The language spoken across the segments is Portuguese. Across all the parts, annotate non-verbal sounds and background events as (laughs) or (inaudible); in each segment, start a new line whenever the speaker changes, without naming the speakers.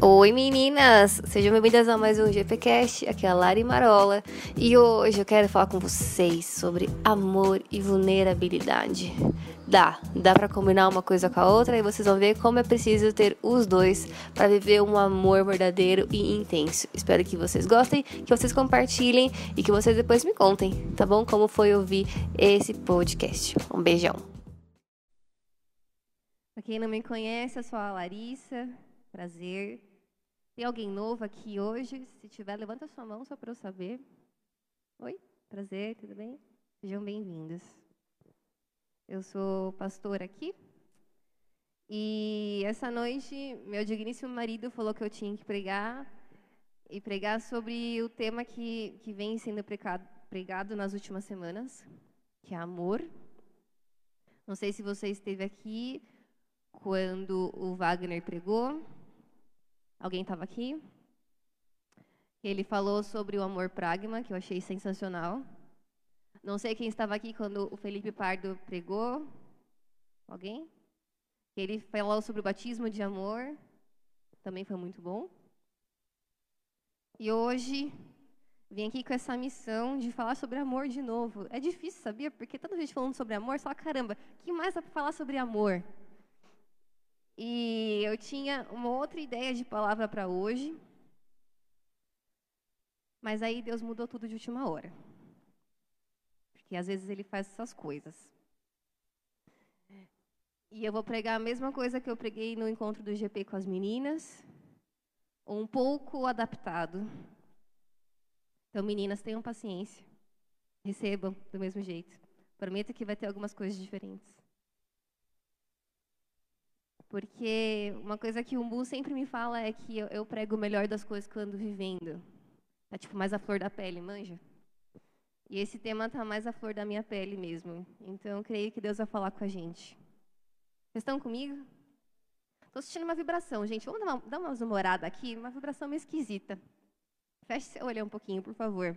Oi meninas, sejam bem-vindas a mais um GPcast, aqui é a Lari Marola e hoje eu quero falar com vocês sobre amor e vulnerabilidade. Dá, dá para combinar uma coisa com a outra e vocês vão ver como é preciso ter os dois para viver um amor verdadeiro e intenso. Espero que vocês gostem, que vocês compartilhem e que vocês depois me contem, tá bom? Como foi ouvir esse podcast. Um beijão. Pra quem não me conhece, eu sou a Larissa. Prazer. Tem alguém novo aqui hoje? Se tiver, levanta sua mão só para eu saber. Oi, prazer, tudo bem? Sejam bem-vindos. Eu sou pastora aqui. E essa noite, meu digníssimo marido falou que eu tinha que pregar e pregar sobre o tema que, que vem sendo pregado, pregado nas últimas semanas, que é amor. Não sei se você esteve aqui quando o Wagner pregou. Alguém estava aqui? Ele falou sobre o amor pragma, que eu achei sensacional. Não sei quem estava aqui quando o Felipe Pardo pregou. Alguém? Ele falou sobre o batismo de amor. Também foi muito bom. E hoje vim aqui com essa missão de falar sobre amor de novo. É difícil, sabia? Porque tanta gente falando sobre amor, só caramba, que mais dá para falar sobre amor? E eu tinha uma outra ideia de palavra para hoje. Mas aí Deus mudou tudo de última hora. Porque às vezes ele faz essas coisas. E eu vou pregar a mesma coisa que eu preguei no encontro do GP com as meninas, um pouco adaptado. Então, meninas, tenham paciência. Recebam do mesmo jeito. Prometo que vai ter algumas coisas diferentes. Porque uma coisa que o Umbu sempre me fala é que eu, eu prego o melhor das coisas quando vivendo. Tá tipo mais a flor da pele, manja? E esse tema tá mais a flor da minha pele mesmo. Então creio que Deus vai falar com a gente. Vocês estão comigo? Estou sentindo uma vibração, gente. Vamos dar uma, dar uma zumorada aqui, uma vibração meio esquisita. Feche seu olho um pouquinho, por favor.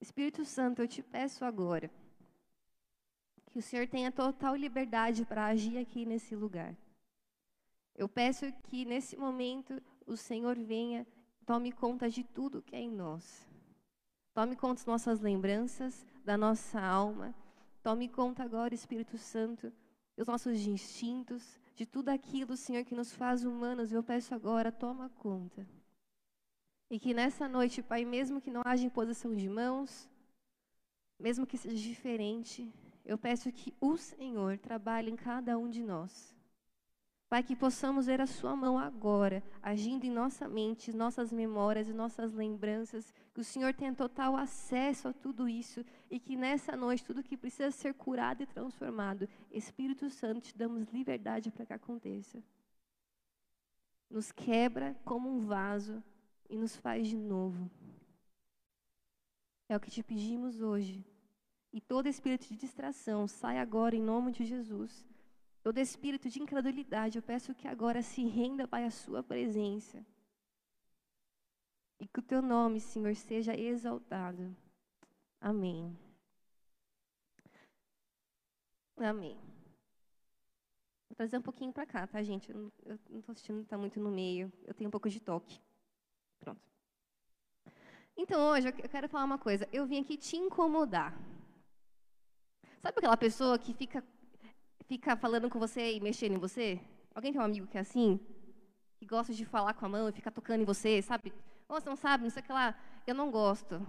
Espírito Santo, eu te peço agora que o Senhor tenha total liberdade para agir aqui nesse lugar. Eu peço que nesse momento o Senhor venha, tome conta de tudo que é em nós. Tome conta das nossas lembranças, da nossa alma. Tome conta agora, Espírito Santo, dos nossos instintos, de tudo aquilo, Senhor, que nos faz humanos. Eu peço agora, toma conta. E que nessa noite, Pai, mesmo que não haja imposição de mãos, mesmo que seja diferente, eu peço que o Senhor trabalhe em cada um de nós. Pai, que possamos ver a Sua mão agora, agindo em nossa mente, nossas memórias e nossas lembranças, que o Senhor tenha total acesso a tudo isso e que nessa noite tudo que precisa ser curado e transformado, Espírito Santo, te damos liberdade para que aconteça. Nos quebra como um vaso e nos faz de novo. É o que te pedimos hoje. E todo espírito de distração sai agora em nome de Jesus. Todo espírito de incredulidade, eu peço que agora se renda, Pai, a Sua presença. E que o Teu nome, Senhor, seja exaltado. Amém. Amém. Vou trazer um pouquinho para cá, tá, gente? Eu não estou assistindo, está muito no meio. Eu tenho um pouco de toque. Pronto. Então, hoje eu quero falar uma coisa. Eu vim aqui te incomodar. Sabe aquela pessoa que fica, fica falando com você e mexendo em você? Alguém tem um amigo que é assim? Que gosta de falar com a mão e fica tocando em você, sabe? Oh, você não sabe, não sei o que lá. Eu não gosto.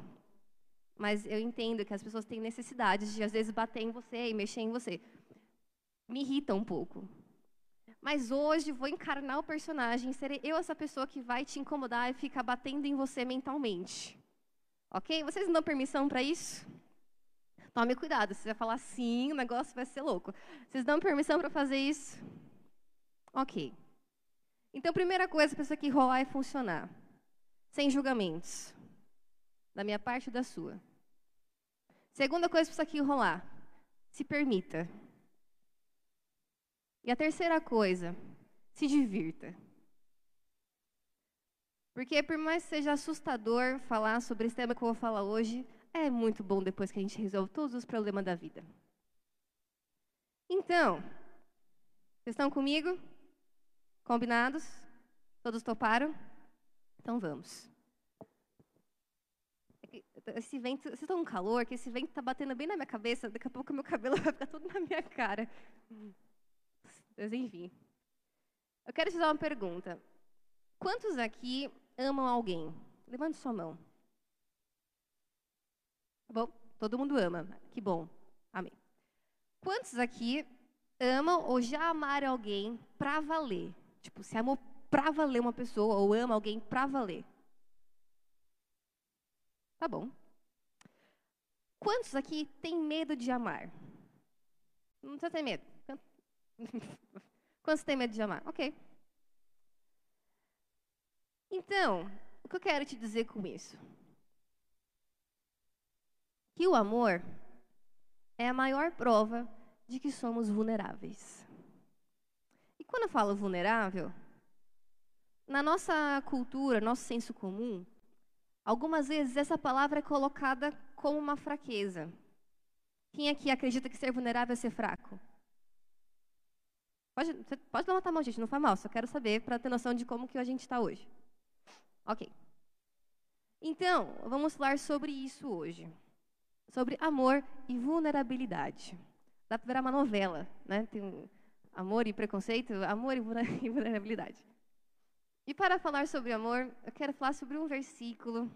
Mas eu entendo que as pessoas têm necessidades de, às vezes, bater em você e mexer em você. Me irrita um pouco. Mas hoje vou encarnar o personagem, serei eu essa pessoa que vai te incomodar e ficar batendo em você mentalmente. Ok? Vocês não dão permissão para isso? Tome cuidado, você vai falar sim, o negócio vai ser louco. Vocês dão permissão para fazer isso? Ok. Então, primeira coisa para isso aqui rolar e funcionar. Sem julgamentos. Da minha parte e da sua. Segunda coisa para isso aqui rolar. Se permita. E a terceira coisa, se divirta. Porque por mais que seja assustador falar sobre esse tema que eu vou falar hoje, é muito bom depois que a gente resolve todos os problemas da vida. Então, vocês estão comigo? Combinados? Todos toparam? Então vamos. É esse vento, vocês estão com calor, que esse vento está batendo bem na minha cabeça, daqui a pouco meu cabelo (laughs) vai ficar todo na minha cara. Mas enfim. Eu quero te dar uma pergunta. Quantos aqui amam alguém? Levante sua mão. Tá bom? Todo mundo ama. Que bom. Amém. Quantos aqui amam ou já amaram alguém pra valer? Tipo, se amou pra valer uma pessoa ou ama alguém pra valer? Tá bom. Quantos aqui têm medo de amar? Não precisa ter medo. Quantos (laughs) têm medo de amar? Ok. Então, o que eu quero te dizer com isso? Que o amor é a maior prova de que somos vulneráveis. E quando eu falo vulnerável, na nossa cultura, nosso senso comum, algumas vezes essa palavra é colocada como uma fraqueza. Quem aqui acredita que ser vulnerável é ser fraco? Pode, pode levantar a mão, gente, não faz mal, só quero saber para ter noção de como que a gente está hoje. Ok. Então, vamos falar sobre isso hoje. Sobre amor e vulnerabilidade. Dá para virar uma novela, né? Tem amor e preconceito, amor (laughs) e vulnerabilidade. E para falar sobre amor, eu quero falar sobre um versículo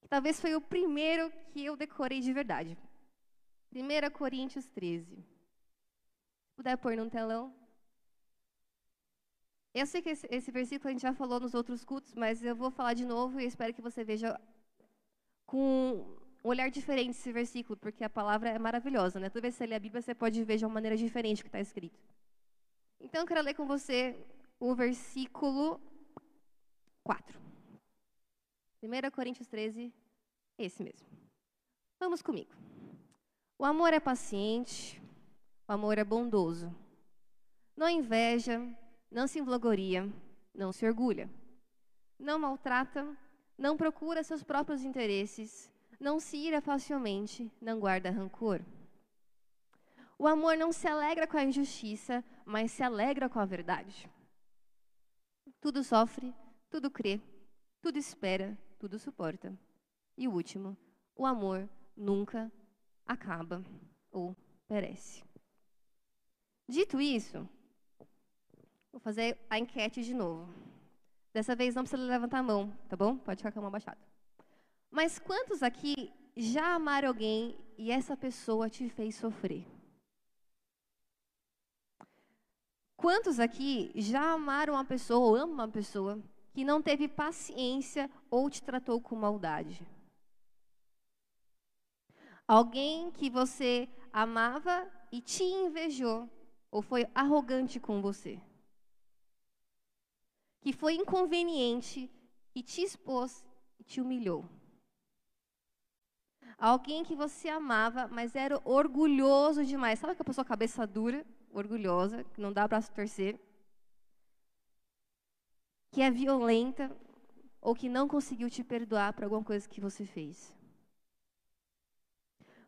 que talvez foi o primeiro que eu decorei de verdade. 1 Coríntios 13. Se puder pôr no telão. Eu sei que esse, esse, versículo a gente já falou nos outros cultos, mas eu vou falar de novo e espero que você veja com um olhar diferente esse versículo, porque a palavra é maravilhosa, né? Toda vez que você lê a Bíblia, você pode ver de uma maneira diferente o que está escrito. Então, eu quero ler com você o versículo 4. 1 Coríntios 13, esse mesmo. Vamos comigo. O amor é paciente, o amor é bondoso. Não inveja, não se envangloria, não se orgulha. Não maltrata, não procura seus próprios interesses, não se ira facilmente, não guarda rancor. O amor não se alegra com a injustiça, mas se alegra com a verdade. Tudo sofre, tudo crê, tudo espera, tudo suporta. E o último, o amor nunca acaba ou perece. Dito isso, vou fazer a enquete de novo. Dessa vez não precisa levantar a mão, tá bom? Pode ficar com a mão baixada. Mas quantos aqui já amaram alguém e essa pessoa te fez sofrer? Quantos aqui já amaram uma pessoa ou amam uma pessoa que não teve paciência ou te tratou com maldade? Alguém que você amava e te invejou ou foi arrogante com você? Que foi inconveniente e te expôs e te humilhou? Alguém que você amava, mas era orgulhoso demais. Sabe aquela pessoa cabeça dura, orgulhosa, que não dá braço torcer? Que é violenta ou que não conseguiu te perdoar por alguma coisa que você fez?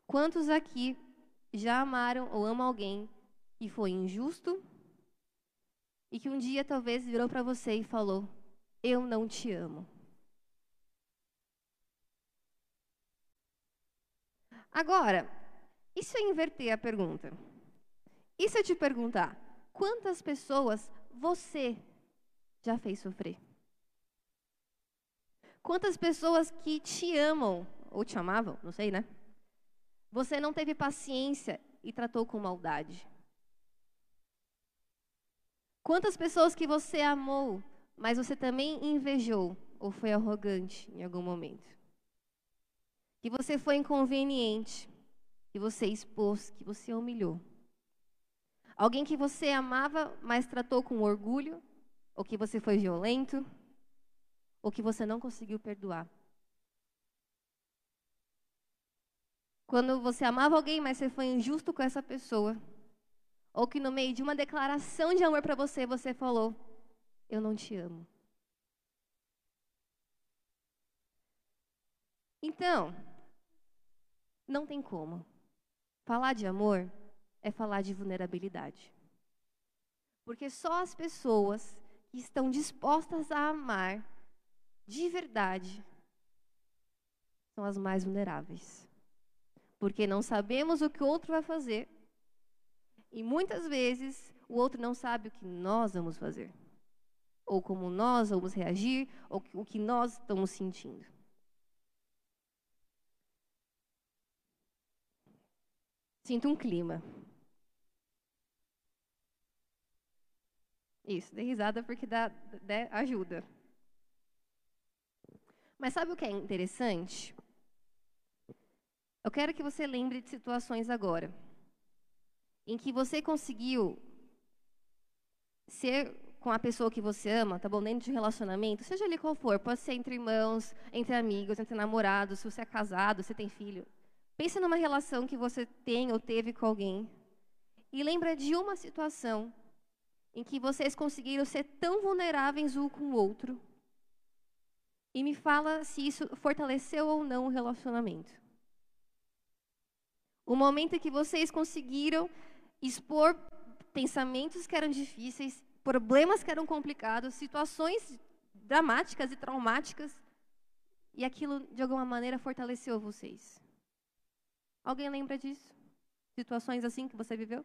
Quantos aqui já amaram ou amam alguém que foi injusto e que um dia talvez virou para você e falou: Eu não te amo? Agora, e se eu inverter a pergunta? E se eu te perguntar, quantas pessoas você já fez sofrer? Quantas pessoas que te amam, ou te amavam, não sei, né? Você não teve paciência e tratou com maldade? Quantas pessoas que você amou, mas você também invejou ou foi arrogante em algum momento? Que você foi inconveniente, que você expôs, que você humilhou. Alguém que você amava, mas tratou com orgulho, ou que você foi violento, ou que você não conseguiu perdoar. Quando você amava alguém, mas você foi injusto com essa pessoa, ou que no meio de uma declaração de amor para você, você falou: Eu não te amo. Então, não tem como. Falar de amor é falar de vulnerabilidade. Porque só as pessoas que estão dispostas a amar de verdade são as mais vulneráveis. Porque não sabemos o que o outro vai fazer. E muitas vezes o outro não sabe o que nós vamos fazer. Ou como nós vamos reagir, ou o que nós estamos sentindo. Sinto um clima. Isso, dê risada porque dá, dá, ajuda. Mas sabe o que é interessante? Eu quero que você lembre de situações agora em que você conseguiu ser com a pessoa que você ama, tá bom? Dentro de um relacionamento, seja ali qual for, pode ser entre irmãos, entre amigos, entre namorados, se você é casado, se tem filho. Pense numa relação que você tem ou teve com alguém e lembra de uma situação em que vocês conseguiram ser tão vulneráveis um com o outro. E me fala se isso fortaleceu ou não o relacionamento. O momento em que vocês conseguiram expor pensamentos que eram difíceis, problemas que eram complicados, situações dramáticas e traumáticas, e aquilo de alguma maneira fortaleceu vocês. Alguém lembra disso? Situações assim que você viveu?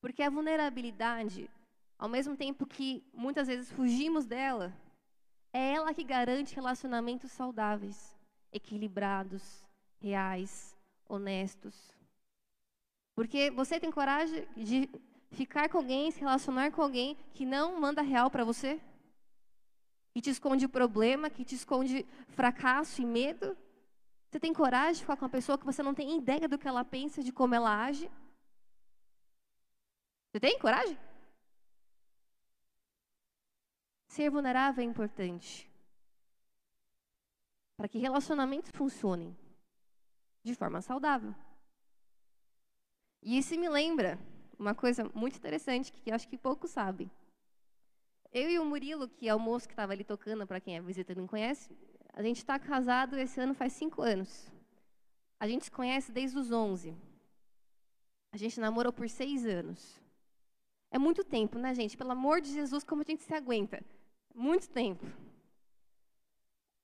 Porque a vulnerabilidade, ao mesmo tempo que muitas vezes fugimos dela, é ela que garante relacionamentos saudáveis, equilibrados, reais, honestos. Porque você tem coragem de ficar com alguém, se relacionar com alguém que não manda real para você? Que te esconde problema, que te esconde fracasso e medo? Você tem coragem de ficar com uma pessoa que você não tem ideia do que ela pensa, de como ela age? Você tem coragem? Ser vulnerável é importante para que relacionamentos funcionem de forma saudável. E isso me lembra uma coisa muito interessante que acho que poucos sabem. Eu e o Murilo, que é o moço que estava ali tocando, para quem é visita não conhece, a gente está casado esse ano faz cinco anos. A gente se conhece desde os 11. A gente namorou por seis anos. É muito tempo, né, gente? Pelo amor de Jesus, como a gente se aguenta? Muito tempo.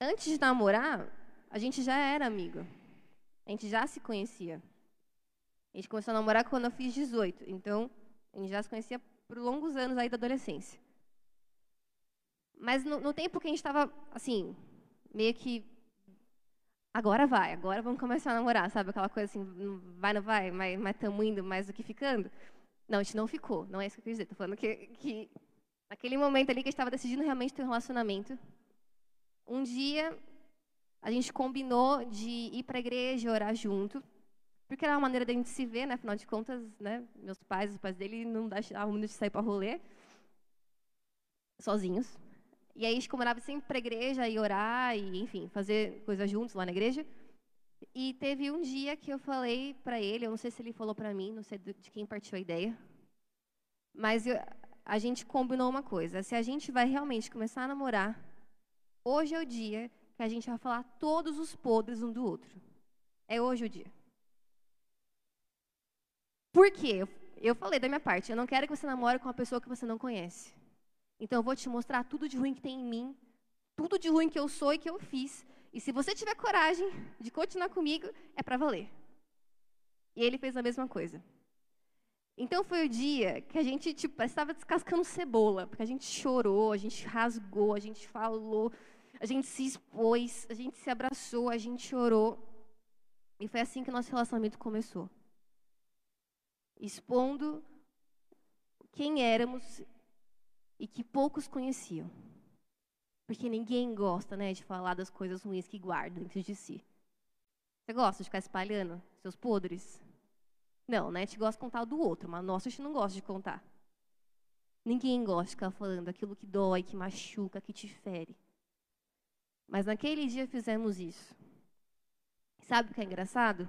Antes de namorar, a gente já era amigo. A gente já se conhecia. A gente começou a namorar quando eu fiz 18. Então, a gente já se conhecia por longos anos aí da adolescência. Mas no, no tempo que a gente estava, assim, meio que agora vai, agora vamos começar a namorar, sabe? Aquela coisa assim, vai, não vai, mas estamos indo mais do que ficando. Não, a gente não ficou, não é isso que eu quis dizer. Estou falando que, que naquele momento ali que a gente estava decidindo realmente ter um relacionamento, um dia a gente combinou de ir para a igreja orar junto, porque era uma maneira da gente se ver, né? Afinal de contas, né? Meus pais, os pais dele não deixavam muito de sair para rolê sozinhos. E aí a gente combinava sempre para a igreja e orar e, enfim, fazer coisas juntos lá na igreja. E teve um dia que eu falei para ele, eu não sei se ele falou para mim, não sei de quem partiu a ideia, mas eu, a gente combinou uma coisa: se a gente vai realmente começar a namorar, hoje é o dia que a gente vai falar todos os podres um do outro. É hoje o dia. Por quê? Eu falei da minha parte, eu não quero que você namore com uma pessoa que você não conhece. Então eu vou te mostrar tudo de ruim que tem em mim, tudo de ruim que eu sou e que eu fiz, e se você tiver coragem de continuar comigo, é para valer. E ele fez a mesma coisa. Então foi o dia que a gente tipo, estava descascando cebola, porque a gente chorou, a gente rasgou, a gente falou, a gente se expôs, a gente se abraçou, a gente chorou. E foi assim que nosso relacionamento começou. Expondo quem éramos e que poucos conheciam. Porque ninguém gosta, né, de falar das coisas ruins que guarda dentro de si. Você gosta de ficar espalhando seus podres? Não, né? A gente gosta de contar do outro, mas nossa, a gente não gosta de contar. Ninguém gosta de ficar falando aquilo que dói, que machuca, que te fere. Mas naquele dia fizemos isso. Sabe o que é engraçado?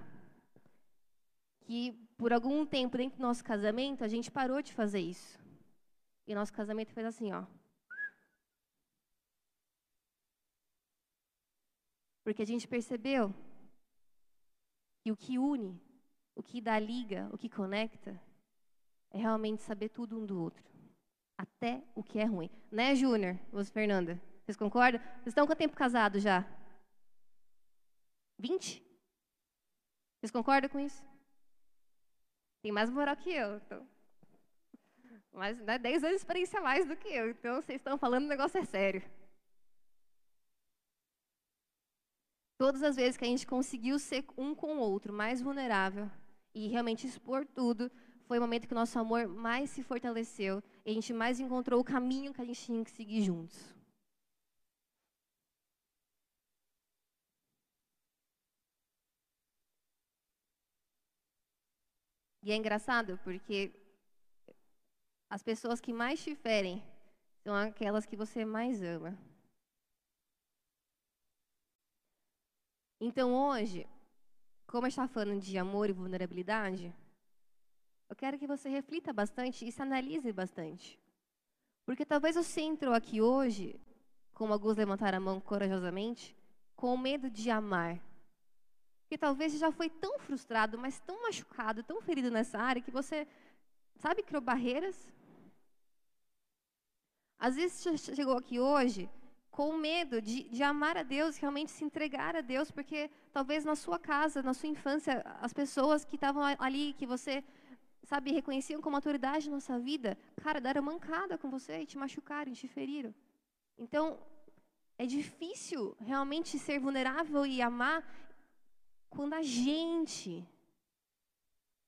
Que por algum tempo dentro do nosso casamento, a gente parou de fazer isso. E nosso casamento fez assim, ó. Porque a gente percebeu que o que une, o que dá liga, o que conecta, é realmente saber tudo um do outro. Até o que é ruim. Né, Júnior? Você, Fernanda? Vocês concordam? Vocês estão quanto tempo casados já? 20? Vocês concordam com isso? Tem mais moral que eu. Então. Mas né, 10 anos de experiência a mais do que eu. Então, vocês estão falando, o negócio é sério. Todas as vezes que a gente conseguiu ser um com o outro, mais vulnerável e realmente expor tudo, foi o momento que o nosso amor mais se fortaleceu e a gente mais encontrou o caminho que a gente tinha que seguir juntos. E é engraçado porque as pessoas que mais te ferem são aquelas que você mais ama. Então hoje, como a gente está falando de amor e vulnerabilidade, eu quero que você reflita bastante e se analise bastante. Porque talvez você entrou aqui hoje, como alguns levantaram a mão corajosamente, com medo de amar. Porque talvez você já foi tão frustrado, mas tão machucado, tão ferido nessa área, que você, sabe, criou barreiras. Às vezes você chegou aqui hoje com medo de, de amar a Deus, realmente se entregar a Deus, porque talvez na sua casa, na sua infância, as pessoas que estavam ali, que você, sabe, reconheciam como autoridade na sua vida, cara, deram mancada com você e te machucaram, te feriram. Então, é difícil realmente ser vulnerável e amar quando a gente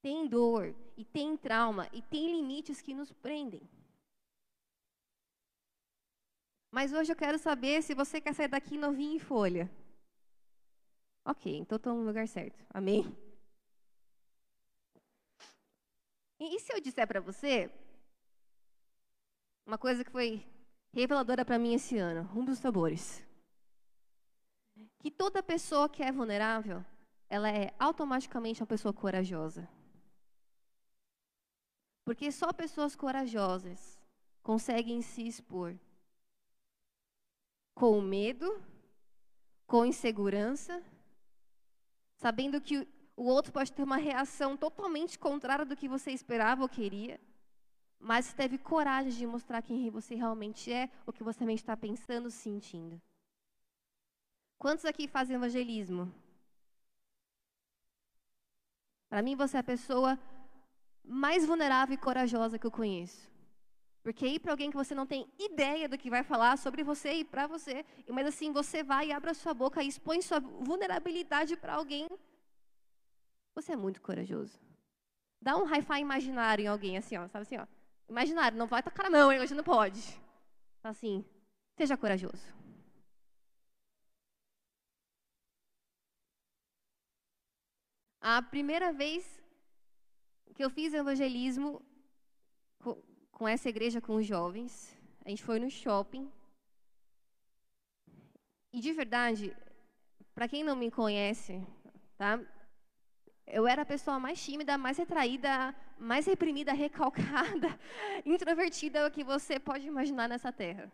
tem dor e tem trauma e tem limites que nos prendem. Mas hoje eu quero saber se você quer sair daqui novinho em folha. Ok, então estou no lugar certo. Amém? E, se eu disser para você uma coisa que foi reveladora para mim esse ano, um dos sabores, que toda pessoa que é vulnerável, ela é automaticamente uma pessoa corajosa. Porque só pessoas corajosas conseguem se expor com medo, com insegurança, sabendo que o outro pode ter uma reação totalmente contrária do que você esperava ou queria, mas teve coragem de mostrar quem você realmente é, o que você realmente está pensando, sentindo. Quantos aqui fazem evangelismo? Para mim, você é a pessoa mais vulnerável e corajosa que eu conheço. Porque ir para alguém que você não tem ideia do que vai falar sobre você e para você, mas assim, você vai e abre a sua boca e expõe sua vulnerabilidade para alguém. Você é muito corajoso. Dá um hi-fi imaginário em alguém, assim, ó, sabe assim, ó. Imaginário, não vai tocar não, hein, hoje não pode. Assim, seja corajoso. A primeira vez que eu fiz evangelismo, com essa igreja com os jovens. A gente foi no shopping. E de verdade, para quem não me conhece, tá? Eu era a pessoa mais tímida, mais retraída, mais reprimida, (laughs) recalcada, (laughs) introvertida que você pode imaginar nessa terra.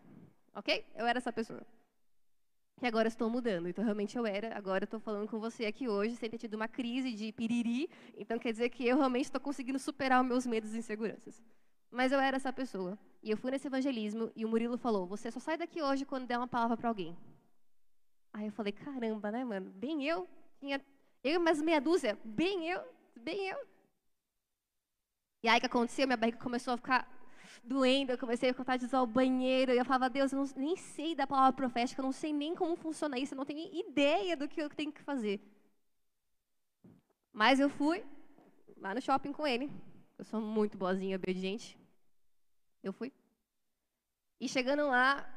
Ok? Eu era essa pessoa. Que agora estou mudando. Então, realmente eu era. Agora estou falando com você aqui hoje, sem ter tido uma crise de piriri. Então, quer dizer que eu realmente estou conseguindo superar os meus medos e inseguranças. Mas eu era essa pessoa. E eu fui nesse evangelismo e o Murilo falou: Você só sai daqui hoje quando der uma palavra para alguém. Aí eu falei: Caramba, né, mano? Bem eu. Tinha eu e mais meia dúzia. Bem eu. Bem eu. E aí o que aconteceu? Minha barriga começou a ficar doendo. Eu comecei a vontade de usar o banheiro. E eu falava: Deus, eu não, nem sei da palavra profética. Eu não sei nem como funciona isso. Eu não tenho ideia do que eu tenho que fazer. Mas eu fui lá no shopping com ele. Eu sou muito boazinha, obediente. Eu fui. E chegando lá,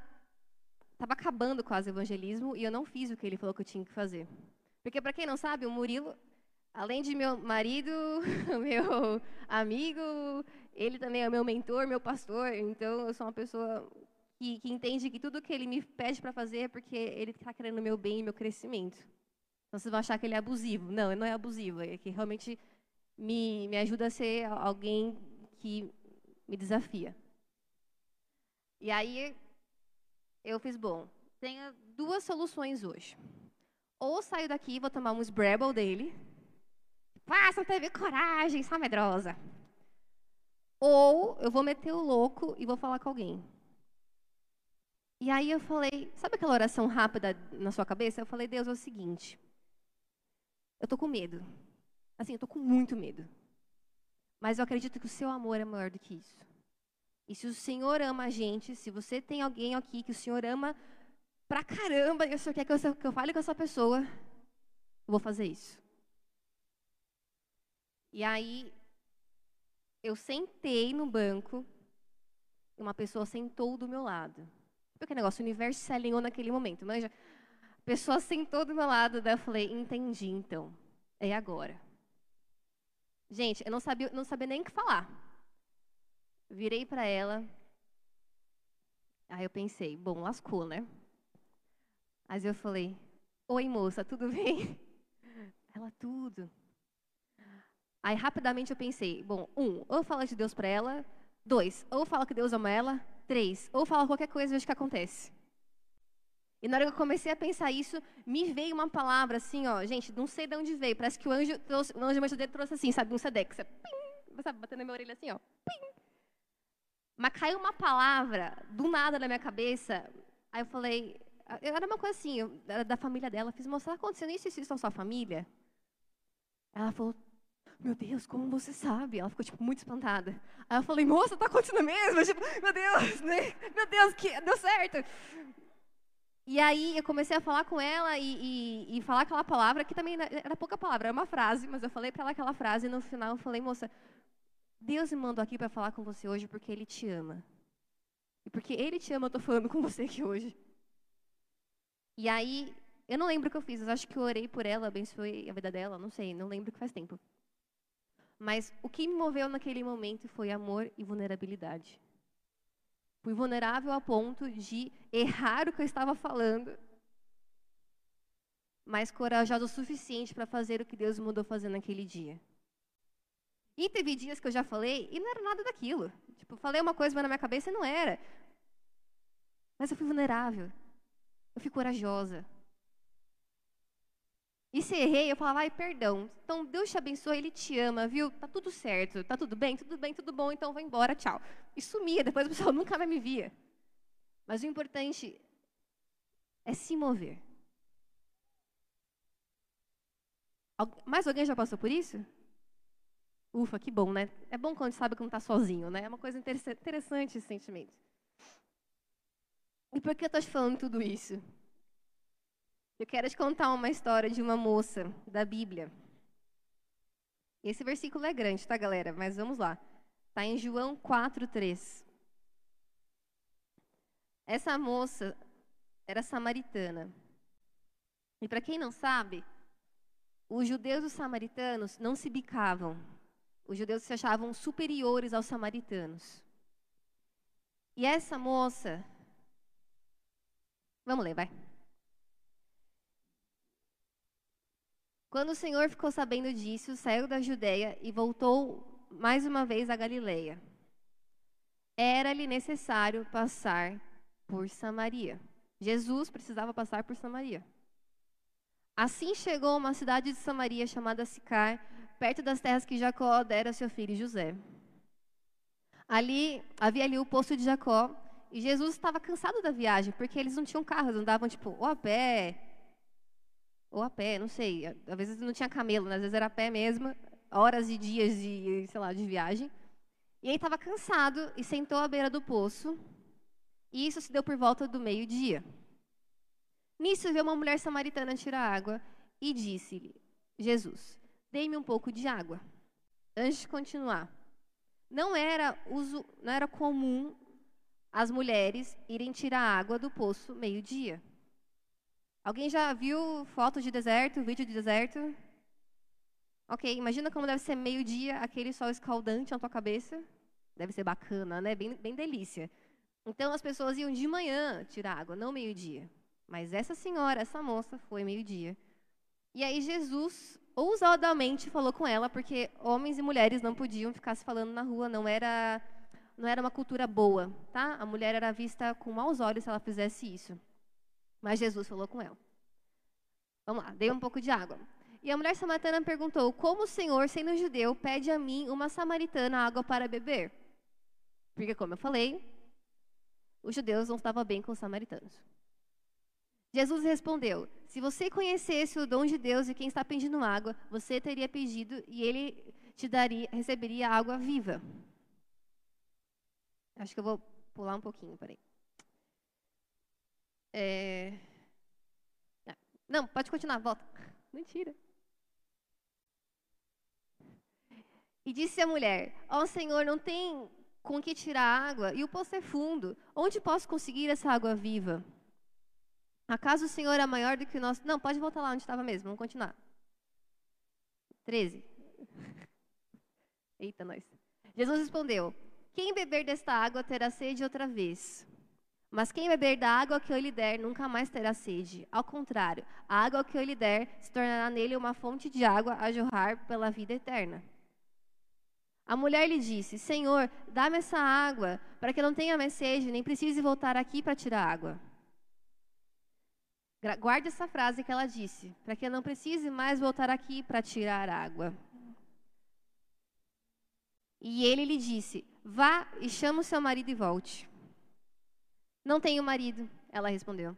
estava acabando quase o evangelismo e eu não fiz o que ele falou que eu tinha que fazer. Porque, para quem não sabe, o Murilo, além de meu marido, (laughs) meu amigo, ele também é meu mentor, meu pastor. Então, eu sou uma pessoa que, que entende que tudo que ele me pede para fazer é porque ele está querendo meu bem e meu crescimento. Então, vocês vão achar que ele é abusivo. Não, ele não é abusivo. É que realmente me, me ajuda a ser alguém que me desafia. E aí eu fiz, bom, tenho duas soluções hoje. Ou saio daqui e vou tomar um Scrabble dele. Não teve coragem, só medrosa. ou eu vou meter o louco e vou falar com alguém. E aí eu falei, sabe aquela oração rápida na sua cabeça? Eu falei, Deus, é o seguinte, eu tô com medo. Assim, eu tô com muito medo. Mas eu acredito que o seu amor é maior do que isso. E se o Senhor ama a gente, se você tem alguém aqui que o Senhor ama pra caramba e o Senhor quer que eu, que eu fale com essa pessoa, eu vou fazer isso. E aí, eu sentei no banco e uma pessoa sentou do meu lado. Porque negócio, o universo se alinhou naquele momento, manja? A pessoa sentou do meu lado, daí eu falei, entendi então, é agora. Gente, eu não sabia, não sabia nem o que falar. Virei para ela. Aí eu pensei, bom, lascou, né? Mas eu falei, oi moça, tudo (laughs) bem? Ela, tudo. Aí rapidamente eu pensei, bom, um, ou fala de Deus para ela, dois, ou fala que Deus ama ela, três, ou fala qualquer coisa e veja o que acontece. E na hora que eu comecei a pensar isso, me veio uma palavra assim, ó, gente, não sei de onde veio, parece que o anjo trouxe, o anjo me trouxe assim, sabe, um sedex, pim, sabe, batendo na minha orelha assim, ó, pim. Mas caiu uma palavra do nada na minha cabeça, aí eu falei, era uma coisa assim, eu, da família dela, fiz, moça, está acontecendo isso isso na sua família? Ela falou, meu Deus, como você sabe? Ela ficou, tipo, muito espantada. Aí eu falei, moça, tá acontecendo mesmo? Tipo, meu Deus, (laughs) né? Meu Deus, que deu certo. E aí eu comecei a falar com ela e, e, e, falar aquela palavra, que também era pouca palavra, era uma frase, mas eu falei para ela aquela frase e no final eu falei, moça, Deus me mandou aqui para falar com você hoje porque Ele te ama. E porque Ele te ama, eu estou falando (laughs) com você aqui hoje. E aí, eu não lembro o que eu fiz, eu acho que eu orei por ela, abençoei a vida dela, não sei, não lembro que faz tempo. Mas o que me moveu naquele momento foi amor e vulnerabilidade. Fui vulnerável a ponto de errar o que eu estava falando, mas corajosa o suficiente para fazer o que Deus me mandou fazer naquele dia. E teve dias que eu já falei e não era nada daquilo. Tipo, falei uma coisa mas na minha cabeça não era. Mas eu fui vulnerável. Eu fui corajosa. E se errei, eu falava, ai, perdão. Então, Deus te abençoe, Ele te ama, viu? Tá tudo certo, tá tudo bem, tudo bem, tudo bom, então vou embora, tchau. E sumia, depois o pessoal (laughs) nunca mais me via. Mas o importante é se mover. Mais alguém já passou por isso? Ufa, que bom, né? É bom quando sabe que não está sozinho, né? É uma coisa interessante esse sentimento. E por que eu estou te falando tudo isso? Eu quero te contar uma história de uma moça da Bíblia. Esse versículo é grande, tá, galera? Mas vamos lá. Está em João 4:3. Essa moça era samaritana. E para quem não sabe, os judeus e os samaritanos não se bicavam. Os judeus se achavam superiores aos samaritanos. E essa moça. Vamos ler, vai. Quando o Senhor ficou sabendo disso, saiu da Judéia e voltou mais uma vez a Galileia. Era-lhe necessário passar por Samaria. Jesus precisava passar por Samaria. Assim chegou a uma cidade de Samaria chamada Sicar, perto das terras que Jacó dera a seu filho José. Ali havia ali o poço de Jacó, e Jesus estava cansado da viagem, porque eles não tinham carros, andavam tipo ou a pé, ou a pé, não sei. Às vezes não tinha camelo, né? às vezes era a pé mesmo, horas e dias de, sei lá, de viagem. E aí estava cansado e sentou à beira do poço. E isso se deu por volta do meio-dia. Nisso veio uma mulher samaritana tirar água e disse-lhe: Jesus, dê-me um pouco de água. Antes de continuar, não era uso, não era comum as mulheres irem tirar água do poço meio-dia. Alguém já viu foto de deserto, vídeo de deserto? Ok, imagina como deve ser meio-dia, aquele sol escaldante na tua cabeça. Deve ser bacana, né? Bem, bem delícia. Então as pessoas iam de manhã tirar água, não meio-dia. Mas essa senhora, essa moça, foi meio-dia. E aí Jesus ousadamente falou com ela, porque homens e mulheres não podiam ficar se falando na rua, não era não era uma cultura boa, tá? A mulher era vista com maus olhos se ela fizesse isso. Mas Jesus falou com ela. Vamos lá, dei um pouco de água. E a mulher samaritana perguntou: Como o Senhor, sendo judeu, pede a mim, uma samaritana, água para beber? Porque, como eu falei, os judeus não estavam bem com os samaritanos. Jesus respondeu: Se você conhecesse o dom de Deus e quem está pedindo água, você teria pedido e ele te daria, receberia água viva. Acho que eu vou pular um pouquinho, peraí. É... Não, pode continuar, volta. (laughs) Mentira. E disse a mulher: Ó oh, Senhor, não tem com que tirar água e o poço é fundo. Onde posso conseguir essa água viva? Acaso o Senhor é maior do que o nosso. Não, pode voltar lá onde estava mesmo, vamos continuar. 13. (laughs) Eita, nós. Jesus respondeu: Quem beber desta água terá sede outra vez. Mas quem beber da água que eu lhe der nunca mais terá sede. Ao contrário, a água que eu lhe der se tornará nele uma fonte de água a jorrar pela vida eterna. A mulher lhe disse: Senhor, dá-me essa água, para que eu não tenha mais sede, nem precise voltar aqui para tirar água. Guarde essa frase que ela disse, para que eu não precise mais voltar aqui para tirar água. E ele lhe disse: Vá e chama o seu marido e volte. Não tenho marido, ela respondeu.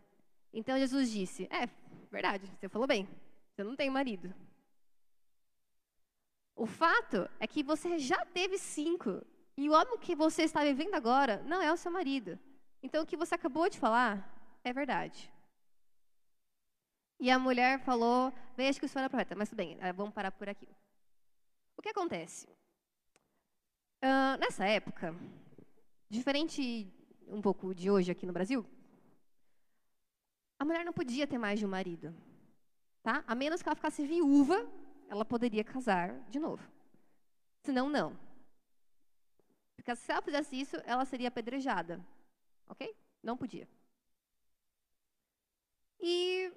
Então Jesus disse: É, verdade, você falou bem. Você não tem marido. O fato é que você já teve cinco. E o homem que você está vivendo agora não é o seu marido. Então, o que você acabou de falar é verdade. E a mulher falou: Veja que o senhor é profeta. Mas tudo bem, eh, vamos parar por aqui. O que acontece? Uh, nessa época, diferente um pouco de hoje aqui no Brasil, a mulher não podia ter mais de um marido. Tá? A menos que ela ficasse viúva ela poderia casar de novo. Senão, não. Porque se ela fizesse isso, ela seria apedrejada. Ok? Não podia. E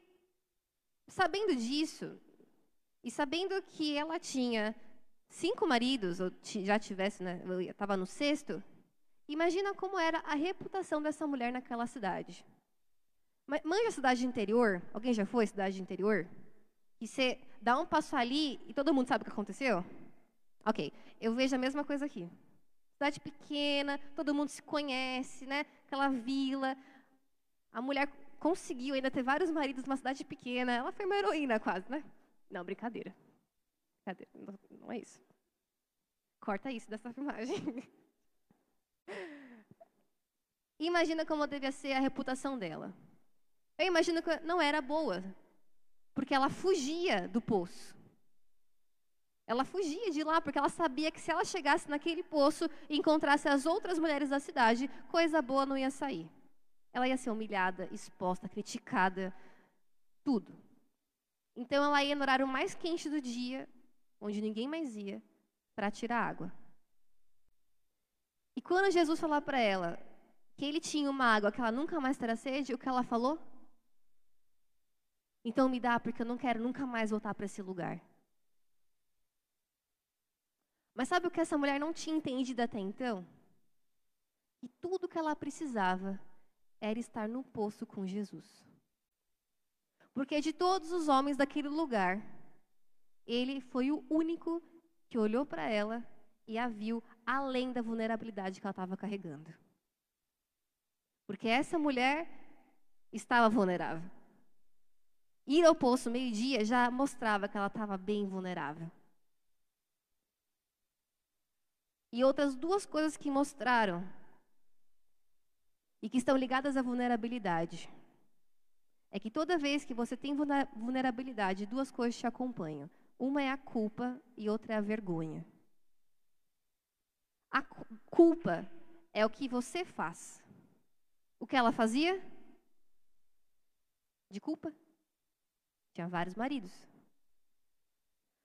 sabendo disso, e sabendo que ela tinha cinco maridos, ou já tivesse, né, estava no sexto, imagina como era a reputação dessa mulher naquela cidade. Manja a cidade interior? Alguém já foi cidade interior? E você dá um passo ali e todo mundo sabe o que aconteceu? Ok, eu vejo a mesma coisa aqui. Cidade pequena, todo mundo se conhece, né? Aquela vila. A mulher conseguiu ainda ter vários maridos numa cidade pequena. Ela foi uma heroína quase, né? Não, brincadeira. Brincadeira, não, não é isso. Corta isso dessa (laughs) filmagem. Imagina como devia ser a reputação dela. Eu imagino que não era boa. Porque ela fugia do poço. Ela fugia de lá porque ela sabia que se ela chegasse naquele poço e encontrasse as outras mulheres da cidade, coisa boa não ia sair. Ela ia ser humilhada, exposta, criticada, tudo. Então ela ia no horário mais quente do dia, onde ninguém mais ia, para tirar água. E quando Jesus falou para ela que ele tinha uma água que ela nunca mais terá sede, o que ela falou? Então me dá, porque eu não quero nunca mais voltar para esse lugar. Mas sabe o que essa mulher não tinha entendido até então? Que tudo que ela precisava era estar no poço com Jesus. Porque de todos os homens daquele lugar, ele foi o único que olhou para ela e a viu além da vulnerabilidade que ela estava carregando. Porque essa mulher estava vulnerável. Ir ao poço meio-dia já mostrava que ela estava bem vulnerável. E outras duas coisas que mostraram e que estão ligadas à vulnerabilidade é que toda vez que você tem vulnerabilidade, duas coisas te acompanham. Uma é a culpa e outra é a vergonha. A culpa é o que você faz. O que ela fazia? De culpa? Tinha vários maridos.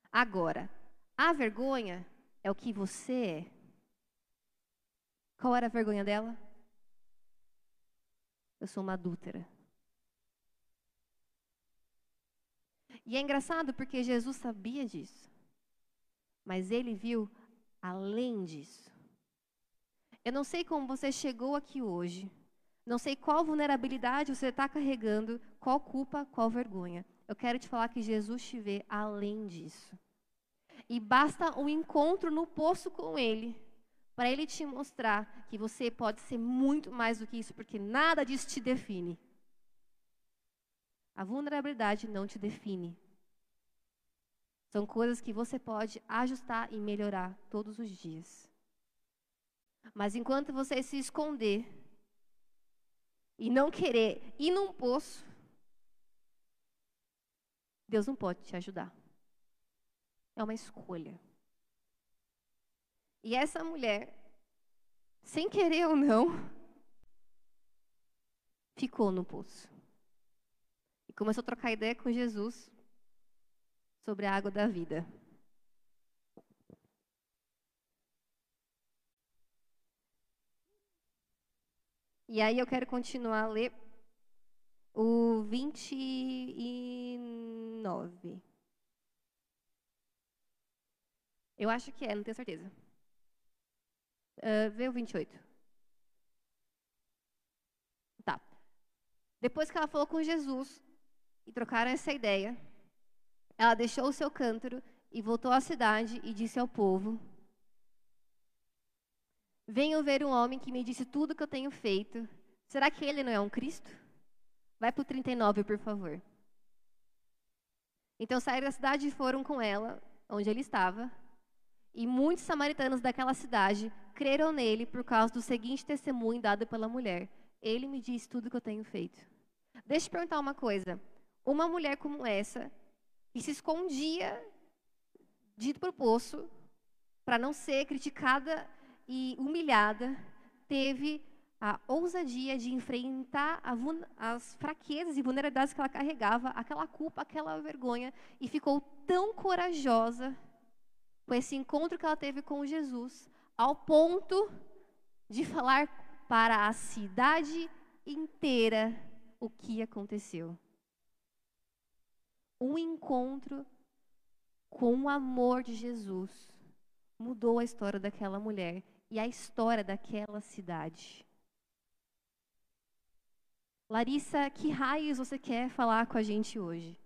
Agora, a vergonha é o que você é. Qual era a vergonha dela? Eu sou uma adúltera. E é engraçado porque Jesus sabia disso. Mas ele viu além disso. Eu não sei como você chegou aqui hoje. Não sei qual vulnerabilidade você está carregando, qual culpa, qual vergonha. Eu quero te falar que Jesus te vê além disso. E basta um encontro no poço com Ele para ele te mostrar que você pode ser muito mais do que isso, porque nada disso te define. A vulnerabilidade não te define. São coisas que você pode ajustar e melhorar todos os dias. Mas enquanto você se esconder e não querer ir num poço, Deus não pode te ajudar. É uma escolha. E essa mulher, sem querer ou não, ficou no poço. E começou a trocar ideia com Jesus sobre a água da vida. E aí eu quero continuar a ler o 29. Eu acho que é, não tenho certeza. Uh, vê o 28. Tá. Depois que ela falou com Jesus e trocaram essa ideia, ela deixou o seu cântaro e voltou à cidade e disse ao povo: Venham ver um homem que me disse tudo que eu tenho feito. Será que ele não é um Cristo? Vai para o 39, por favor. Então saíram da cidade e foram com ela, onde ele estava. E muitos samaritanos daquela cidade creram nele por causa do seguinte testemunho dado pela mulher: Ele me disse tudo que eu tenho feito. Deixa eu te perguntar uma coisa. Uma mulher como essa, que se escondia o poço, para não ser criticada e humilhada, teve a ousadia de enfrentar as fraquezas e vulnerabilidades que ela carregava, aquela culpa, aquela vergonha, e ficou tão corajosa com esse encontro que ela teve com Jesus, ao ponto de falar para a cidade inteira o que aconteceu. Um encontro com o amor de Jesus mudou a história daquela mulher e a história daquela cidade. Larissa, que raios você quer falar com a gente hoje?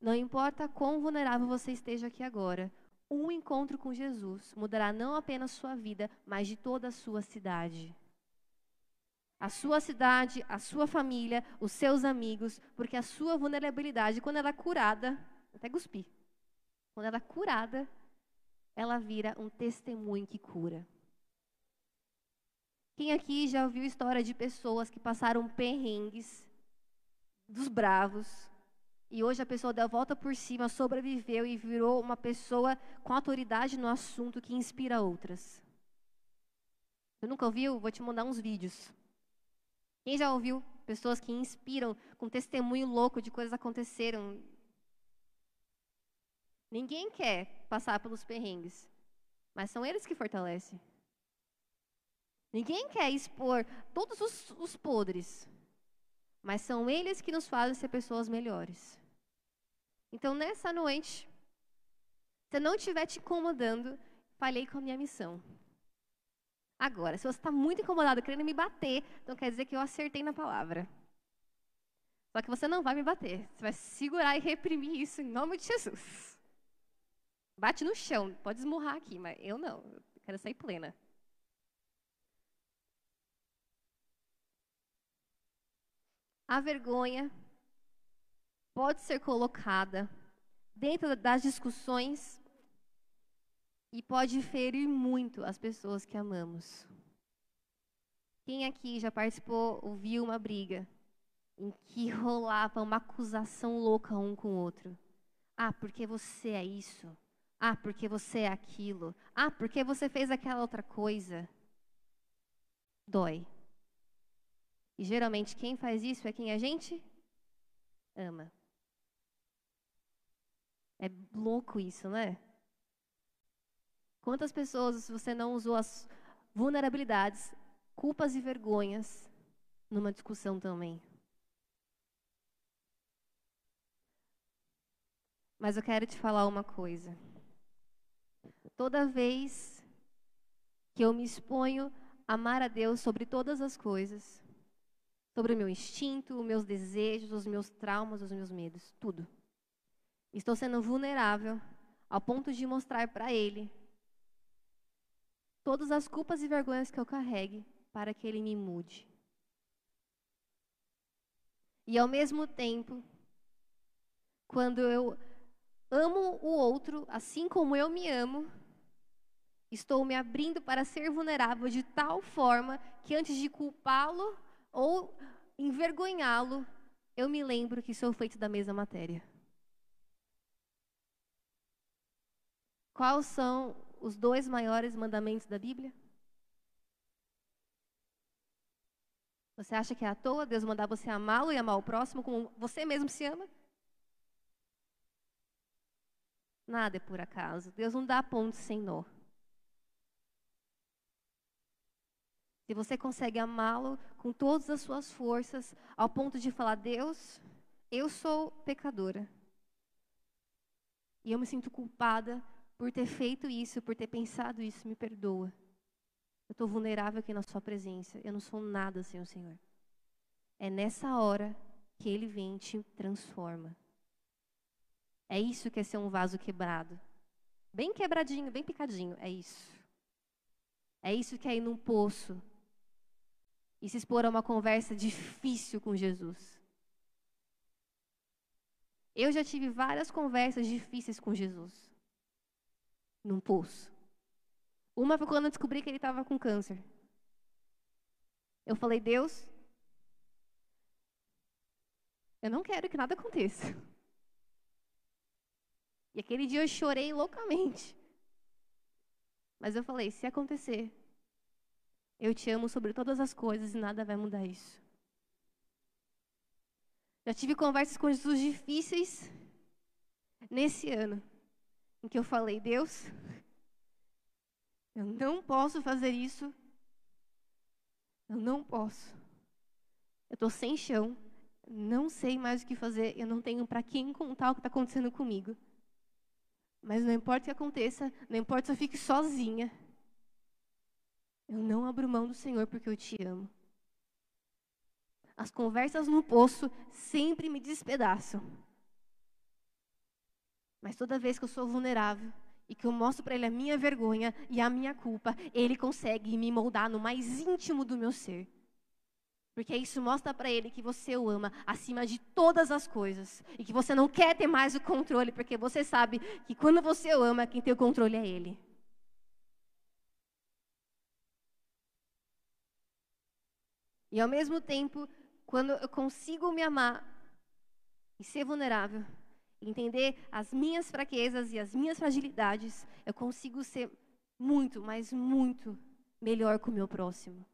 Não importa quão vulnerável você esteja aqui agora, um encontro com Jesus mudará não apenas sua vida, mas de toda a sua cidade. A sua cidade, a sua família, os seus amigos, porque a sua vulnerabilidade, quando ela é curada, até cuspir, quando ela é curada, ela vira um testemunho que cura. Quem aqui já ouviu história de pessoas que passaram perrengues dos bravos e hoje a pessoa deu a volta por cima, sobreviveu e virou uma pessoa com autoridade no assunto que inspira outras? Você nunca ouviu? Vou te mandar uns vídeos. Quem já ouviu pessoas que inspiram com testemunho louco de coisas que aconteceram? Ninguém quer passar pelos perrengues, mas são eles que fortalecem. Ninguém quer expor todos os, os podres, mas são eles que nos fazem ser pessoas melhores. Então, nessa noite, se não estiver te incomodando, falhei com a minha missão. Agora, se você está muito incomodado, querendo me bater, então quer dizer que eu acertei na palavra. Só que você não vai me bater. Você vai segurar e reprimir isso em nome de Jesus. Bate no chão, pode esmurrar aqui, mas eu não. Eu quero sair plena. A vergonha pode ser colocada dentro das discussões e pode ferir muito as pessoas que amamos. Quem aqui já participou, ouviu uma briga em que (laughs) rolava uma acusação louca um com o outro? Ah, porque você é isso. Ah, porque você é aquilo. Ah, porque você fez aquela outra coisa. Dói. E geralmente quem faz isso é quem a gente ama. É louco isso, né? Quantas pessoas você não usou as vulnerabilidades, culpas e vergonhas numa discussão também? Mas eu quero te falar uma coisa. Toda vez que eu me exponho a amar a Deus sobre todas as coisas, sobre o meu instinto, os meus desejos, os meus traumas, os meus medos, tudo. Estou sendo vulnerável ao ponto de mostrar para Ele todas as culpas e vergonhas que eu carregue para que Ele me mude. E ao mesmo tempo, quando eu amo o outro assim como eu me amo, estou me abrindo para ser vulnerável de tal forma que antes de culpá-lo ou envergonhá-lo, eu me lembro que sou feito da mesma matéria. Quais são os dois maiores mandamentos da Bíblia? Você acha que é à toa Deus mandar você amá-lo e amar o próximo como você mesmo se ama? Nada é por acaso. Deus não dá pontos sem nó. Se você consegue amá-lo com todas as suas forças, ao ponto de falar: Deus, eu sou pecadora. E eu me sinto culpada por ter feito isso, por ter pensado isso, me perdoa. Eu estou vulnerável aqui na Sua presença. Eu não sou nada sem o Senhor. É nessa hora que Ele vem e te transforma. É isso que é ser um vaso quebrado. Bem quebradinho, bem picadinho. É isso. É isso que é ir num poço e se expor a uma conversa difícil com Jesus. Eu já tive várias conversas difíceis com Jesus. Num poço. Uma foi quando eu descobri que ele estava com câncer. Eu falei, Deus, eu não quero que nada aconteça. E aquele dia eu chorei loucamente. Mas eu falei: se acontecer, eu te amo sobre todas as coisas e nada vai mudar isso. Já tive conversas com Jesus difíceis nesse ano, em que eu falei: Deus, eu não posso fazer isso. Eu não posso. Eu estou sem chão. Não sei mais o que fazer. Eu não tenho para quem contar o que está acontecendo comigo. Mas não importa o que aconteça, não importa se eu fique sozinha. Eu não abro mão do Senhor porque eu te amo. As conversas no poço sempre me despedaçam. Mas toda vez que eu sou vulnerável e que eu mostro para Ele a minha vergonha e a minha culpa, Ele consegue me moldar no mais íntimo do meu ser. Porque isso mostra para ele que você o ama acima de todas as coisas. E que você não quer ter mais o controle, porque você sabe que quando você o ama, quem tem o controle é ele. E ao mesmo tempo, quando eu consigo me amar e ser vulnerável, entender as minhas fraquezas e as minhas fragilidades, eu consigo ser muito, mas muito melhor com o meu próximo.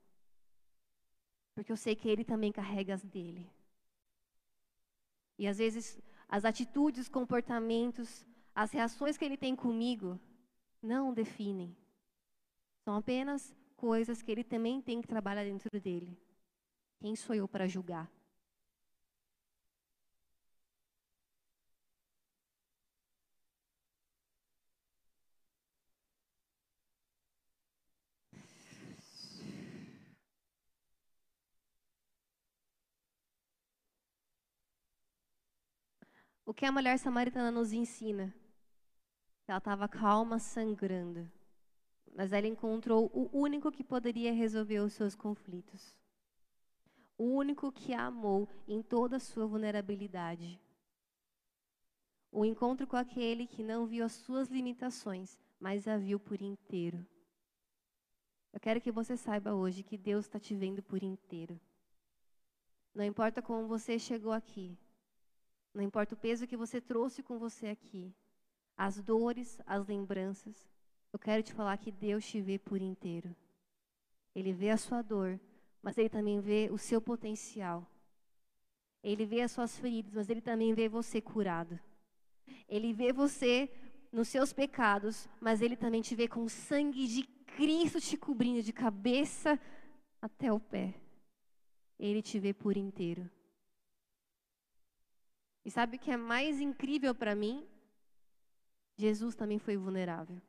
Porque eu sei que ele também carrega as dele. E às vezes as atitudes, os comportamentos, as reações que ele tem comigo não definem. São apenas coisas que ele também tem que trabalhar dentro dele. Quem sou eu para julgar? O que a mulher samaritana nos ensina? Ela estava calma, sangrando. Mas ela encontrou o único que poderia resolver os seus conflitos. O único que a amou em toda a sua vulnerabilidade. O encontro com aquele que não viu as suas limitações, mas a viu por inteiro. Eu quero que você saiba hoje que Deus está te vendo por inteiro. Não importa como você chegou aqui, não importa o peso que você trouxe com você aqui, as dores, as lembranças, eu quero te falar que Deus te vê por inteiro. Ele vê a sua dor, mas Ele também vê o seu potencial. Ele vê as suas feridas, mas Ele também vê você curado. Ele vê você nos seus pecados, mas Ele também te vê com o sangue de Cristo te cobrindo de cabeça até o pé. Ele te vê por inteiro. E sabe o que é mais incrível para mim? Jesus também foi vulnerável.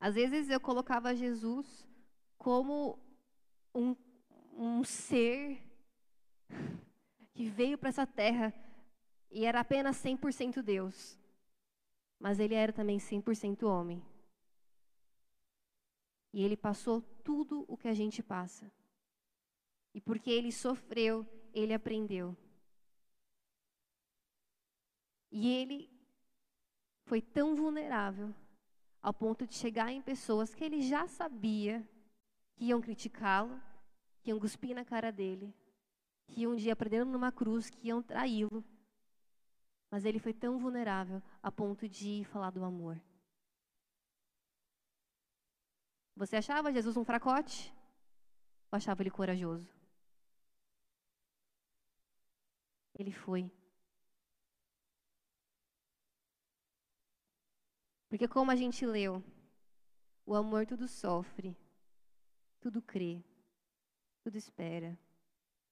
Às vezes eu colocava Jesus como um, um ser que veio para essa terra e era apenas 100% Deus. Mas ele era também 100% homem. E ele passou tudo o que a gente passa. E porque ele sofreu, ele aprendeu. E ele foi tão vulnerável ao ponto de chegar em pessoas que ele já sabia que iam criticá-lo, que iam cuspir na cara dele, que iam um dia prendê-lo numa cruz, que iam traí-lo. Mas ele foi tão vulnerável a ponto de falar do amor. Você achava Jesus um fracote? Ou achava ele corajoso? Ele foi. Porque, como a gente leu, o amor tudo sofre, tudo crê, tudo espera,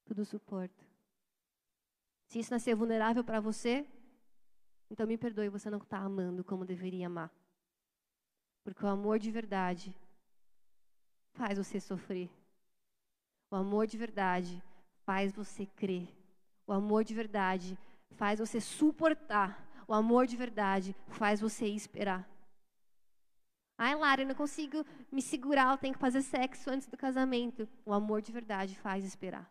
tudo suporta. Se isso nascer vulnerável para você, então me perdoe, você não está amando como deveria amar. Porque o amor de verdade faz você sofrer. O amor de verdade faz você crer. O amor de verdade faz você suportar. O amor de verdade faz você esperar. Ai, Lara, eu não consigo me segurar, eu tenho que fazer sexo antes do casamento. O amor de verdade faz esperar.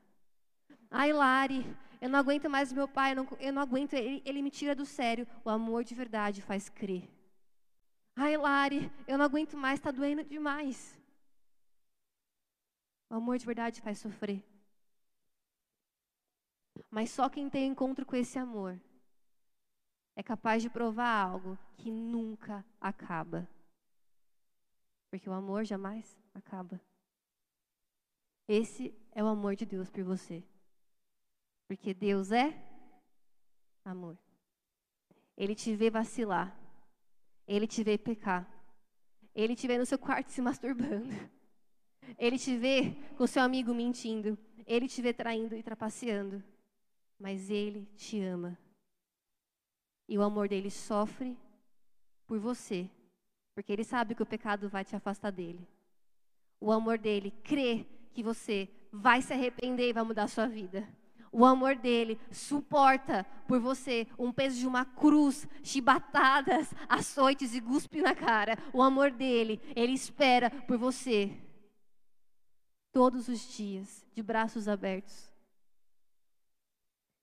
Ai, Lari, eu não aguento mais meu pai, eu não, eu não aguento, ele, ele me tira do sério. O amor de verdade faz crer. Ai, Lari, eu não aguento mais, está doendo demais. O amor de verdade faz sofrer. Mas só quem tem encontro com esse amor é capaz de provar algo que nunca acaba. Porque o amor jamais acaba. Esse é o amor de Deus por você. Porque Deus é amor. Ele te vê vacilar. Ele te vê pecar. Ele te vê no seu quarto se masturbando. Ele te vê com seu amigo mentindo. Ele te vê traindo e trapaceando. Mas ele te ama. E o amor dele sofre por você porque ele sabe que o pecado vai te afastar dele. O amor dele crê que você vai se arrepender e vai mudar a sua vida. O amor dele suporta por você um peso de uma cruz, chibatadas, açoites e guspe na cara. O amor dele, ele espera por você todos os dias, de braços abertos.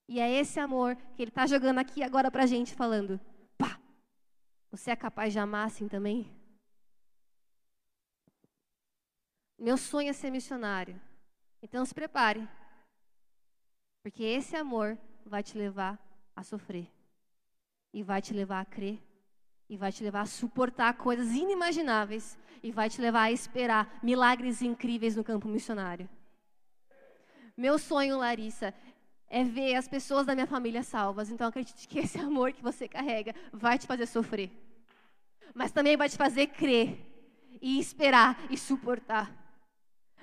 E é esse amor que ele está jogando aqui agora para a gente, falando: você é capaz de amar assim também? Meu sonho é ser missionário. Então se prepare. Porque esse amor vai te levar a sofrer. E vai te levar a crer. E vai te levar a suportar coisas inimagináveis. E vai te levar a esperar milagres incríveis no campo missionário. Meu sonho, Larissa, é ver as pessoas da minha família salvas. Então acredite que esse (laughs) amor que você carrega vai te fazer sofrer. Mas também vai te fazer crer e esperar e suportar.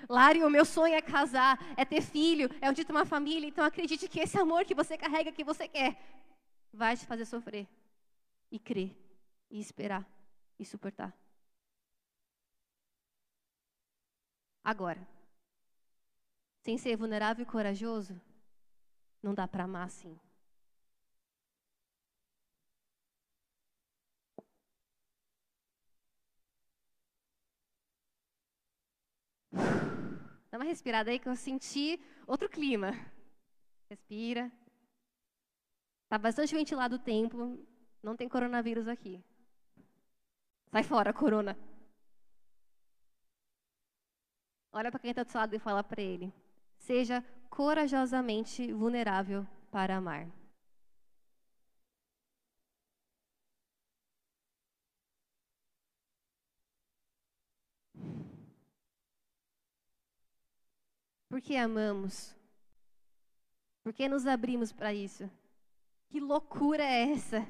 Lari, o meu sonho é casar, é ter filho, é dia ter uma família. Então acredite que esse amor que você carrega, que você quer, vai te fazer sofrer e crer e esperar e suportar. Agora, sem ser vulnerável e corajoso, não dá para amar assim. Dá uma respirada aí que eu senti outro clima. Respira. Está bastante ventilado o templo. Não tem coronavírus aqui. Sai fora, corona. Olha para quem está do seu lado e fala para ele: Seja corajosamente vulnerável para amar. Porque amamos. Porque nos abrimos para isso. Que loucura é essa?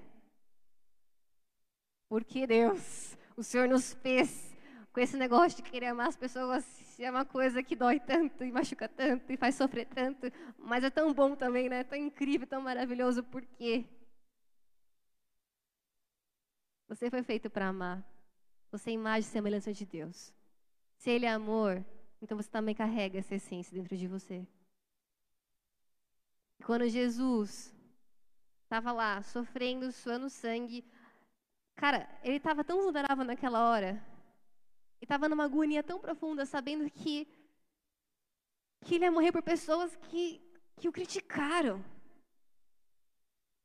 Porque Deus, o Senhor nos fez com esse negócio de querer amar as pessoas é uma coisa que dói tanto e machuca tanto e faz sofrer tanto, mas é tão bom também, né? Tão incrível, tão maravilhoso, por quê? Você foi feito para amar. Você é imagem e semelhança de Deus. Se Ele é amor, então você também carrega essa essência dentro de você. Quando Jesus estava lá, sofrendo, suando sangue, cara, ele estava tão vulnerável naquela hora Ele estava numa agonia tão profunda, sabendo que, que ele ia morrer por pessoas que, que o criticaram.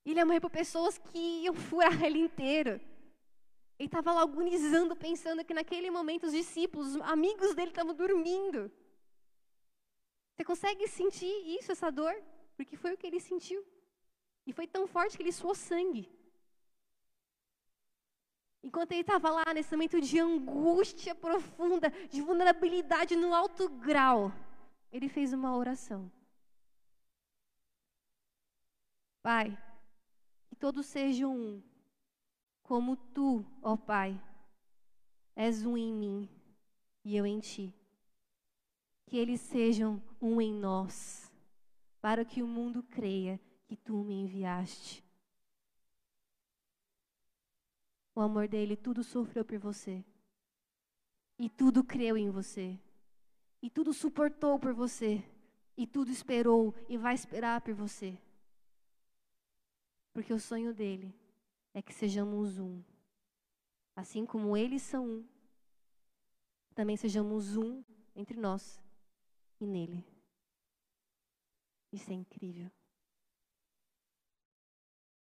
Ele ia morrer por pessoas que iam furar ele inteiro. Ele estava lá agonizando, pensando que naquele momento os discípulos, os amigos dele, estavam dormindo. Você consegue sentir isso, essa dor? Porque foi o que ele sentiu. E foi tão forte que ele suou sangue. Enquanto ele estava lá nesse momento de angústia profunda, de vulnerabilidade no alto grau, ele fez uma oração. Pai, que todos sejam um, como tu, ó Pai, és um em mim e eu em ti. Que eles sejam um em nós, para que o mundo creia que tu me enviaste. O amor dele tudo sofreu por você. E tudo creu em você. E tudo suportou por você. E tudo esperou e vai esperar por você. Porque o sonho dele é que sejamos um. Assim como eles são um, também sejamos um entre nós e nele. Isso é incrível.